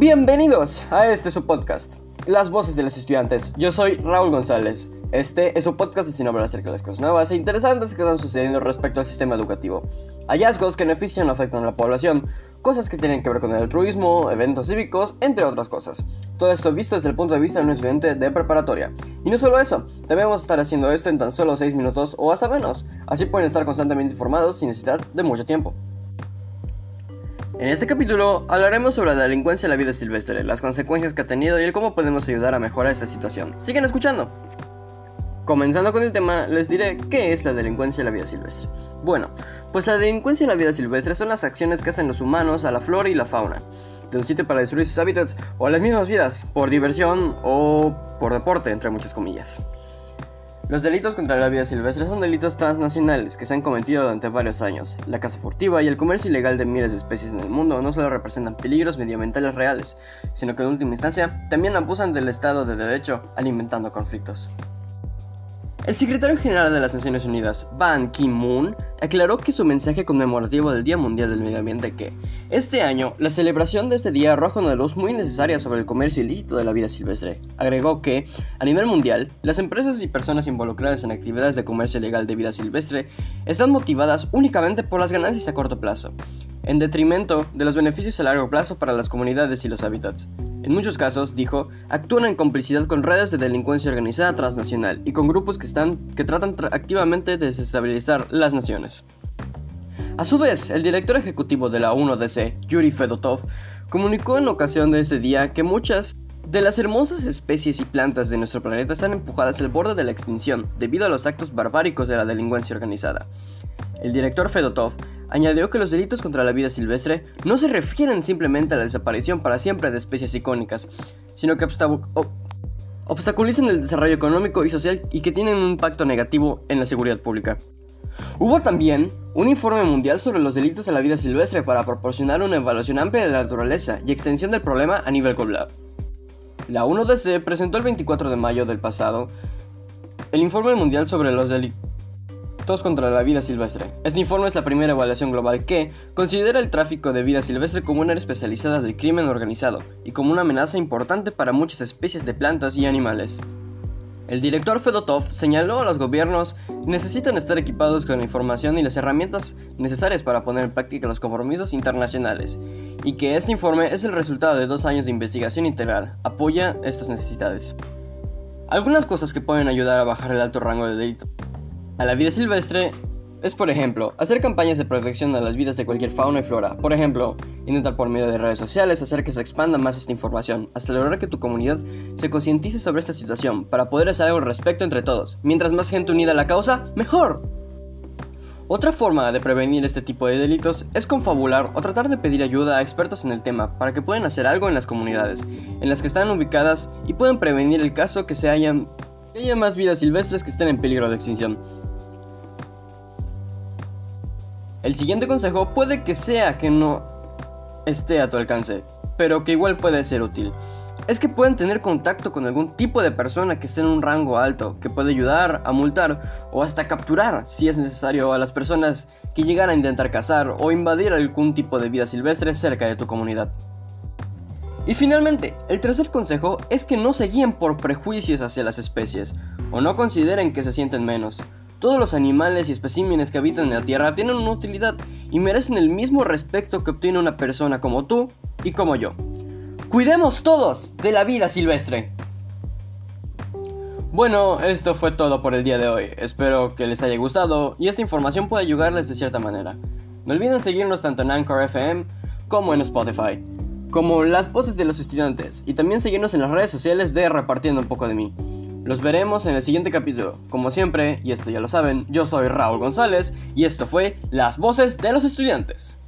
Bienvenidos a este su podcast, Las Voces de los Estudiantes. Yo soy Raúl González. Este es un podcast destinado a acerca de las cosas nuevas e interesantes que están sucediendo respecto al sistema educativo. Hallazgos que benefician o afectan a la población, cosas que tienen que ver con el altruismo, eventos cívicos, entre otras cosas. Todo esto visto desde el punto de vista de un estudiante de preparatoria. Y no solo eso, también vamos a estar haciendo esto en tan solo 6 minutos o hasta menos. Así pueden estar constantemente informados sin necesidad de mucho tiempo. En este capítulo hablaremos sobre la delincuencia en la vida silvestre, las consecuencias que ha tenido y el cómo podemos ayudar a mejorar esta situación. Sigan escuchando. Comenzando con el tema, les diré qué es la delincuencia en la vida silvestre. Bueno, pues la delincuencia en la vida silvestre son las acciones que hacen los humanos a la flora y la fauna, de un sitio para destruir sus hábitats o a las mismas vidas, por diversión o por deporte, entre muchas comillas. Los delitos contra la vida silvestre son delitos transnacionales que se han cometido durante varios años. La caza furtiva y el comercio ilegal de miles de especies en el mundo no solo representan peligros medioambientales reales, sino que en última instancia también abusan del Estado de Derecho alimentando conflictos. El secretario general de las Naciones Unidas, Ban Ki-moon, aclaró que su mensaje conmemorativo del Día Mundial del Medio Ambiente que, este año, la celebración de este día arroja una luz muy necesaria sobre el comercio ilícito de la vida silvestre. Agregó que, a nivel mundial, las empresas y personas involucradas en actividades de comercio ilegal de vida silvestre están motivadas únicamente por las ganancias a corto plazo, en detrimento de los beneficios a largo plazo para las comunidades y los hábitats. En muchos casos, dijo, actúan en complicidad con redes de delincuencia organizada transnacional y con grupos que, están, que tratan activamente de desestabilizar las naciones. A su vez, el director ejecutivo de la 1DC, Yuri Fedotov, comunicó en ocasión de ese día que muchas de las hermosas especies y plantas de nuestro planeta están empujadas al borde de la extinción debido a los actos barbáricos de la delincuencia organizada. El director Fedotov añadió que los delitos contra la vida silvestre no se refieren simplemente a la desaparición para siempre de especies icónicas, sino que obstaculizan el desarrollo económico y social y que tienen un impacto negativo en la seguridad pública. Hubo también un informe mundial sobre los delitos a la vida silvestre para proporcionar una evaluación amplia de la naturaleza y extensión del problema a nivel global. La 1DC presentó el 24 de mayo del pasado el informe mundial sobre los delitos contra la vida silvestre. Este informe es la primera evaluación global que considera el tráfico de vida silvestre como una área especializada del crimen organizado y como una amenaza importante para muchas especies de plantas y animales. El director Fedotov señaló a los gobiernos que necesitan estar equipados con la información y las herramientas necesarias para poner en práctica los compromisos internacionales, y que este informe es el resultado de dos años de investigación integral, apoya estas necesidades. Algunas cosas que pueden ayudar a bajar el alto rango de delito a la vida silvestre es, por ejemplo, hacer campañas de protección a las vidas de cualquier fauna y flora. Por ejemplo, intentar por medio de redes sociales hacer que se expanda más esta información, hasta lograr que tu comunidad se concientice sobre esta situación, para poder hacer algo al respecto entre todos. Mientras más gente unida a la causa, mejor. Otra forma de prevenir este tipo de delitos es confabular o tratar de pedir ayuda a expertos en el tema para que puedan hacer algo en las comunidades en las que están ubicadas y puedan prevenir el caso que se hayan que haya más vidas silvestres que estén en peligro de extinción. El siguiente consejo puede que sea que no esté a tu alcance, pero que igual puede ser útil. Es que pueden tener contacto con algún tipo de persona que esté en un rango alto, que puede ayudar a multar o hasta capturar, si es necesario, a las personas que llegan a intentar cazar o invadir algún tipo de vida silvestre cerca de tu comunidad. Y finalmente, el tercer consejo es que no se guíen por prejuicios hacia las especies, o no consideren que se sienten menos. Todos los animales y especímenes que habitan en la Tierra tienen una utilidad y merecen el mismo respeto que obtiene una persona como tú y como yo. Cuidemos todos de la vida silvestre. Bueno, esto fue todo por el día de hoy. Espero que les haya gustado y esta información pueda ayudarles de cierta manera. No olviden seguirnos tanto en Anchor FM como en Spotify, como las voces de los estudiantes, y también seguirnos en las redes sociales de Repartiendo un poco de mí. Los veremos en el siguiente capítulo. Como siempre, y esto ya lo saben, yo soy Raúl González y esto fue Las Voces de los Estudiantes.